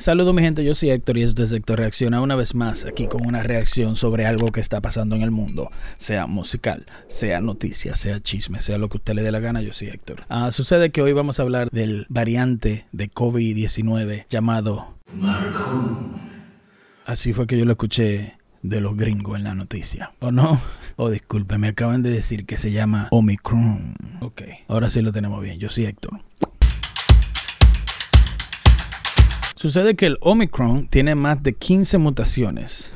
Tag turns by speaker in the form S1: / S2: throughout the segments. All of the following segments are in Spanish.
S1: Saludos mi gente, yo soy Héctor y esto es Héctor Reacciona una vez más aquí con una reacción sobre algo que está pasando en el mundo, sea musical, sea noticia, sea chisme, sea lo que usted le dé la gana, yo soy Héctor. Ah, sucede que hoy vamos a hablar del variante de COVID-19 llamado Marcon. Así fue que yo lo escuché de los gringos en la noticia. ¿O no? Oh, disculpe, me acaban de decir que se llama Omicron. Ok, ahora sí lo tenemos bien. Yo soy Héctor. Sucede que el Omicron tiene más de 15 mutaciones.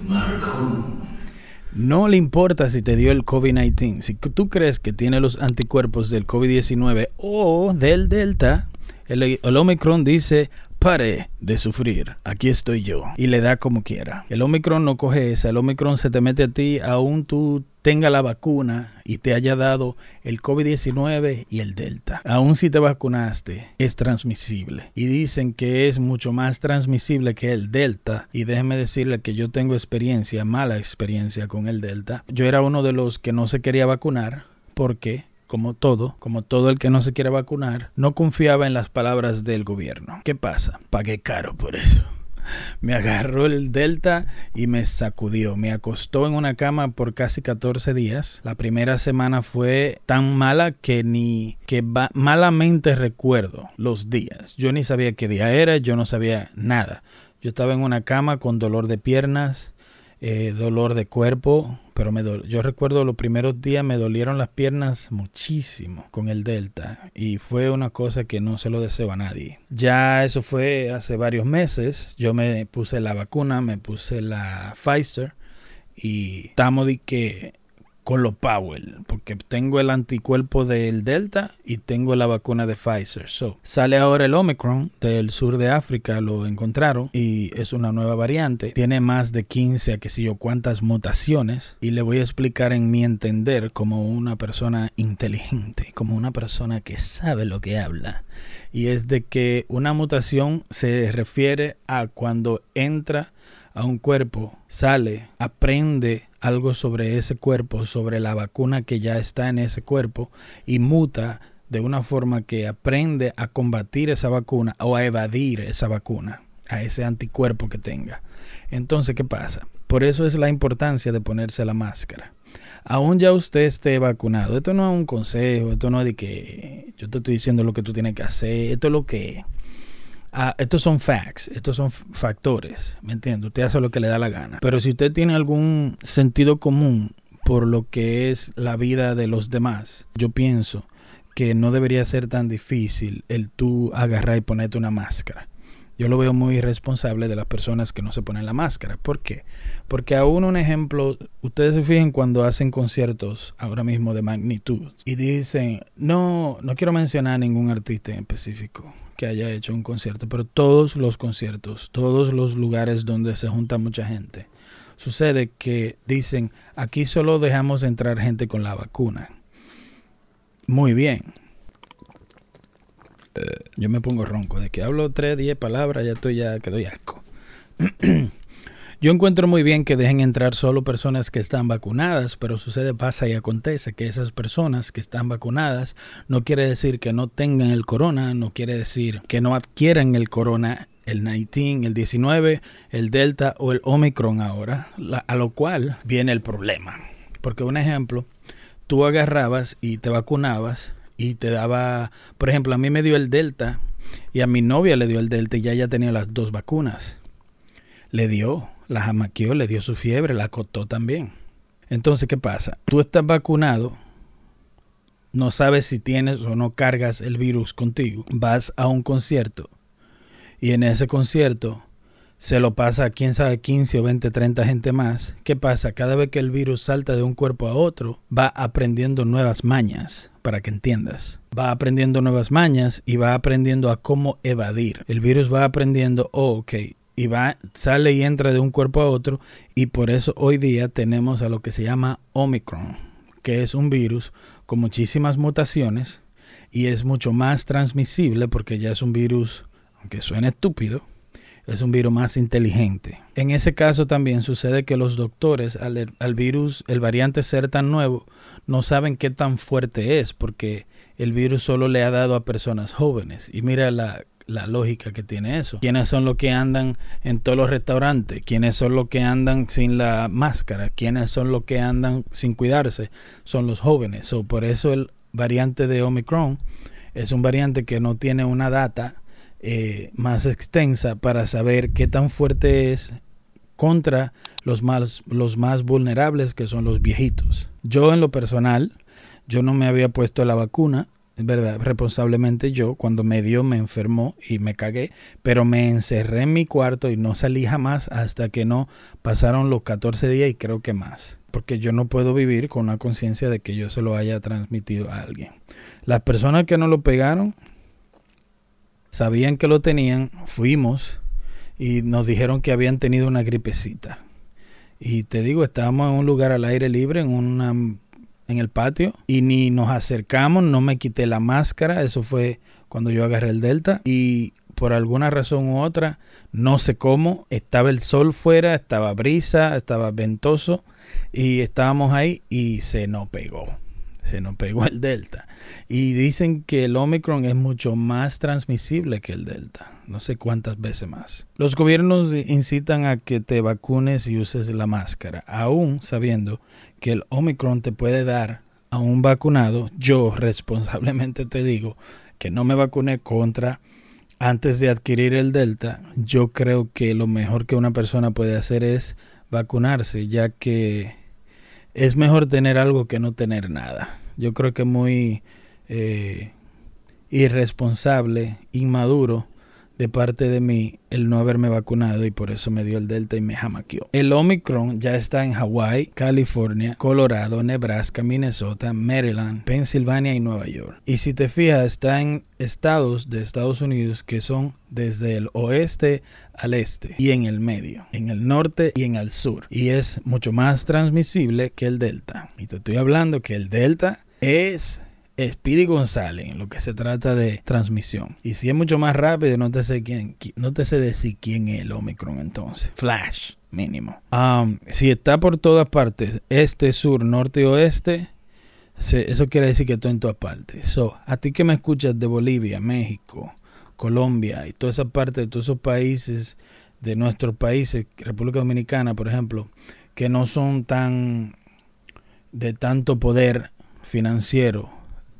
S1: No le importa si te dio el COVID-19. Si tú crees que tiene los anticuerpos del COVID-19 o del Delta, el, el Omicron dice, pare de sufrir, aquí estoy yo. Y le da como quiera. El Omicron no coge esa, el Omicron se te mete a ti aún tú tenga la vacuna y te haya dado el COVID-19 y el Delta. Aún si te vacunaste, es transmisible. Y dicen que es mucho más transmisible que el Delta. Y déjeme decirle que yo tengo experiencia, mala experiencia con el Delta. Yo era uno de los que no se quería vacunar porque como todo, como todo el que no se quiere vacunar, no confiaba en las palabras del gobierno. ¿Qué pasa? Pagué caro por eso. Me agarró el delta y me sacudió. Me acostó en una cama por casi 14 días. La primera semana fue tan mala que ni que malamente recuerdo los días. Yo ni sabía qué día era, yo no sabía nada. Yo estaba en una cama con dolor de piernas, eh, dolor de cuerpo, pero me yo recuerdo los primeros días me dolieron las piernas muchísimo con el Delta y fue una cosa que no se lo deseo a nadie. Ya eso fue hace varios meses, yo me puse la vacuna, me puse la Pfizer y estamos de que con lo Powell, porque tengo el anticuerpo del Delta y tengo la vacuna de Pfizer. So, sale ahora el Omicron del sur de África, lo encontraron y es una nueva variante. Tiene más de 15 a qué sé yo cuántas mutaciones y le voy a explicar en mi entender como una persona inteligente, como una persona que sabe lo que habla. Y es de que una mutación se refiere a cuando entra a un cuerpo, sale, aprende algo sobre ese cuerpo, sobre la vacuna que ya está en ese cuerpo y muta de una forma que aprende a combatir esa vacuna o a evadir esa vacuna, a ese anticuerpo que tenga. Entonces, ¿qué pasa? Por eso es la importancia de ponerse la máscara. Aún ya usted esté vacunado, esto no es un consejo, esto no es de que yo te estoy diciendo lo que tú tienes que hacer, esto es lo que Ah, estos son facts, estos son factores, ¿me entiende? Usted hace lo que le da la gana. Pero si usted tiene algún sentido común por lo que es la vida de los demás, yo pienso que no debería ser tan difícil el tú agarrar y ponerte una máscara. Yo lo veo muy irresponsable de las personas que no se ponen la máscara. ¿Por qué? Porque aún un ejemplo, ustedes se fijen cuando hacen conciertos ahora mismo de magnitud y dicen, no, no quiero mencionar ningún artista en específico, que haya hecho un concierto, pero todos los conciertos, todos los lugares donde se junta mucha gente, sucede que dicen, aquí solo dejamos entrar gente con la vacuna. Muy bien. Yo me pongo ronco, de que hablo tres, diez palabras, ya estoy ya que doy asco. Yo encuentro muy bien que dejen entrar solo personas que están vacunadas, pero sucede, pasa y acontece que esas personas que están vacunadas no quiere decir que no tengan el corona, no quiere decir que no adquieran el corona, el 19, el 19, el delta o el omicron ahora, a lo cual viene el problema. Porque un ejemplo, tú agarrabas y te vacunabas y te daba, por ejemplo, a mí me dio el delta y a mi novia le dio el delta y ya ella tenía las dos vacunas. Le dio, la jamaqueó, le dio su fiebre, la acotó también. Entonces, ¿qué pasa? Tú estás vacunado, no sabes si tienes o no cargas el virus contigo. Vas a un concierto y en ese concierto se lo pasa a quién sabe 15 o 20, 30 gente más. ¿Qué pasa? Cada vez que el virus salta de un cuerpo a otro, va aprendiendo nuevas mañas, para que entiendas. Va aprendiendo nuevas mañas y va aprendiendo a cómo evadir. El virus va aprendiendo, oh, ok, y va, sale y entra de un cuerpo a otro y por eso hoy día tenemos a lo que se llama Omicron, que es un virus con muchísimas mutaciones y es mucho más transmisible porque ya es un virus, aunque suene estúpido, es un virus más inteligente. En ese caso también sucede que los doctores al, virus, el variante ser tan nuevo, no saben qué tan fuerte es porque el virus solo le ha dado a personas jóvenes. Y mira la, la lógica que tiene eso. ¿Quiénes son los que andan en todos los restaurantes? ¿Quiénes son los que andan sin la máscara? ¿Quiénes son los que andan sin cuidarse? Son los jóvenes. So, por eso el variante de Omicron es un variante que no tiene una data eh, más extensa para saber qué tan fuerte es contra los más, los más vulnerables que son los viejitos. Yo en lo personal, yo no me había puesto la vacuna, es verdad, responsablemente yo, cuando me dio me enfermó y me cagué, pero me encerré en mi cuarto y no salí jamás hasta que no pasaron los 14 días y creo que más, porque yo no puedo vivir con una conciencia de que yo se lo haya transmitido a alguien. Las personas que no lo pegaron sabían que lo tenían, fuimos y nos dijeron que habían tenido una gripecita. Y te digo, estábamos en un lugar al aire libre, en una en el patio y ni nos acercamos, no me quité la máscara, eso fue cuando yo agarré el Delta y por alguna razón u otra, no sé cómo, estaba el sol fuera, estaba brisa, estaba ventoso y estábamos ahí y se nos pegó se nos pegó el Delta. Y dicen que el Omicron es mucho más transmisible que el Delta, no sé cuántas veces más. Los gobiernos incitan a que te vacunes y uses la máscara, aún sabiendo que el Omicron te puede dar a un vacunado. Yo responsablemente te digo que no me vacuné contra antes de adquirir el Delta. Yo creo que lo mejor que una persona puede hacer es vacunarse, ya que es mejor tener algo que no tener nada. Yo creo que muy eh, irresponsable, inmaduro de parte de mí el no haberme vacunado y por eso me dio el Delta y me jamaqueó. El Omicron ya está en Hawái, California, Colorado, Nebraska, Minnesota, Maryland, Pensilvania y Nueva York. Y si te fijas, está en estados de Estados Unidos que son desde el oeste al este y en el medio, en el norte y en el sur. Y es mucho más transmisible que el Delta. Y te estoy hablando que el Delta es Speedy González en lo que se trata de transmisión. Y si es mucho más rápido, no te sé quién, no te sé decir quién es el Omicron entonces. Flash, mínimo. Um, si está por todas partes, este, sur, norte y oeste, eso quiere decir que está en todas partes. So, a ti que me escuchas de Bolivia, México, Colombia y toda esa parte de todos esos países de nuestros países, República Dominicana, por ejemplo, que no son tan de tanto poder financiero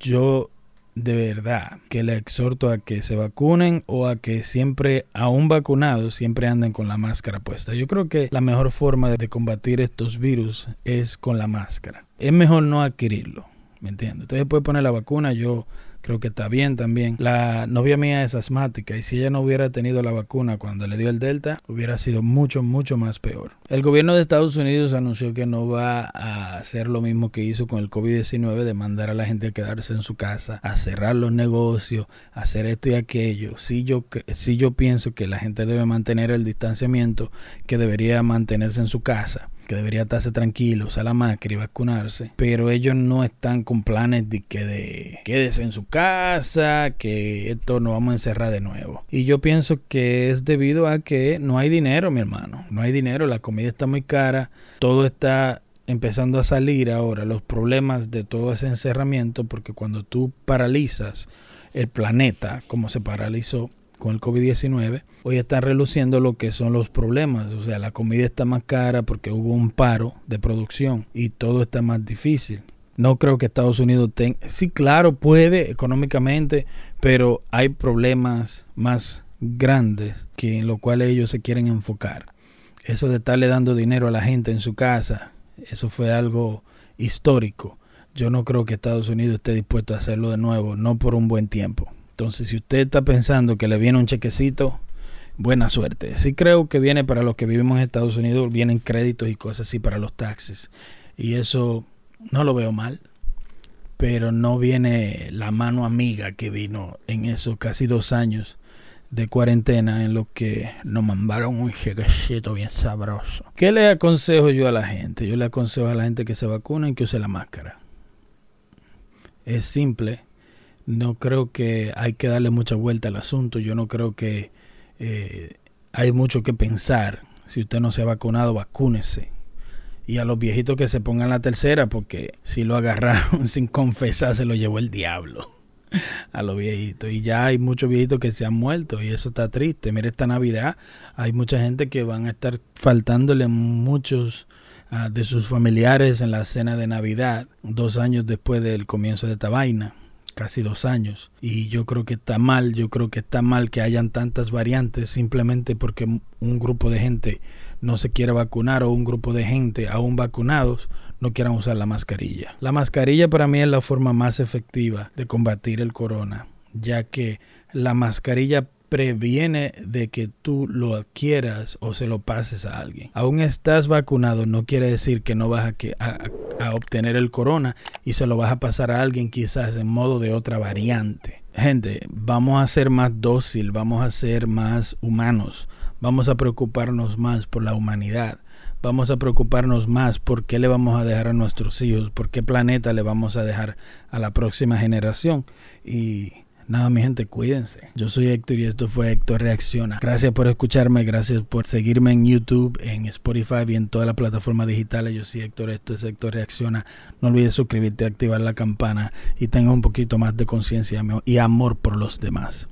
S1: yo de verdad que le exhorto a que se vacunen o a que siempre, aún vacunados, siempre anden con la máscara puesta. Yo creo que la mejor forma de combatir estos virus es con la máscara. Es mejor no adquirirlo, ¿me entiendes? Entonces puede poner la vacuna, yo creo que está bien también. La novia mía es asmática y si ella no hubiera tenido la vacuna cuando le dio el Delta, hubiera sido mucho, mucho más peor. El gobierno de Estados Unidos anunció que no va a hacer lo mismo que hizo con el COVID-19 de mandar a la gente a quedarse en su casa, a cerrar los negocios, a hacer esto y aquello. Si yo, si yo pienso que la gente debe mantener el distanciamiento, que debería mantenerse en su casa que debería estarse tranquilo, usar la máscara y vacunarse, pero ellos no están con planes de que de quédese en su casa, que esto no vamos a encerrar de nuevo. Y yo pienso que es debido a que no hay dinero, mi hermano, no hay dinero, la comida está muy cara, todo está empezando a salir ahora, los problemas de todo ese encerramiento, porque cuando tú paralizas el planeta, como se paralizó, con el COVID-19, hoy están reluciendo lo que son los problemas. O sea, la comida está más cara porque hubo un paro de producción y todo está más difícil. No creo que Estados Unidos tenga... Sí, claro, puede económicamente, pero hay problemas más grandes que en lo cual ellos se quieren enfocar. Eso de estarle dando dinero a la gente en su casa, eso fue algo histórico. Yo no creo que Estados Unidos esté dispuesto a hacerlo de nuevo, no por un buen tiempo. Entonces, si usted está pensando que le viene un chequecito, buena suerte. Sí creo que viene para los que vivimos en Estados Unidos, vienen créditos y cosas así para los taxes. Y eso no lo veo mal. Pero no viene la mano amiga que vino en esos casi dos años de cuarentena en lo que nos mandaron un chequecito bien sabroso. ¿Qué le aconsejo yo a la gente? Yo le aconsejo a la gente que se vacune y que use la máscara. Es simple no creo que hay que darle mucha vuelta al asunto. Yo no creo que eh, hay mucho que pensar. Si usted no se ha vacunado, vacúnese. Y a los viejitos que se pongan la tercera, porque si lo agarraron sin confesar, se lo llevó el diablo. a los viejitos. Y ya hay muchos viejitos que se han muerto y eso está triste. Mira esta Navidad, hay mucha gente que van a estar faltándole muchos ah, de sus familiares en la cena de Navidad, dos años después del comienzo de esta vaina casi dos años. Y yo creo que está mal, yo creo que está mal que hayan tantas variantes simplemente porque un grupo de gente no se quiere vacunar o un grupo de gente aún vacunados no quieran usar la mascarilla. La mascarilla para mí es la forma más efectiva de combatir el corona, ya que la mascarilla previene de que tú lo adquieras o se lo pases a alguien. Aún estás vacunado no quiere decir que no vas a, a, obtener el corona y se lo vas a pasar a alguien quizás en modo de otra variante. Gente, vamos a ser más dócil, vamos a ser más humanos, vamos a preocuparnos más por la humanidad, vamos a preocuparnos más por qué le vamos a dejar a nuestros hijos, por qué planeta le vamos a dejar a la próxima generación y Nada, mi gente, cuídense. Yo soy Héctor y esto fue Héctor Reacciona. Gracias por escucharme, gracias por seguirme en YouTube, en Spotify y en todas las plataformas digitales. Yo soy Héctor, esto es Héctor Reacciona. No olvides suscribirte, activar la campana y tengas un poquito más de conciencia y amor por los demás.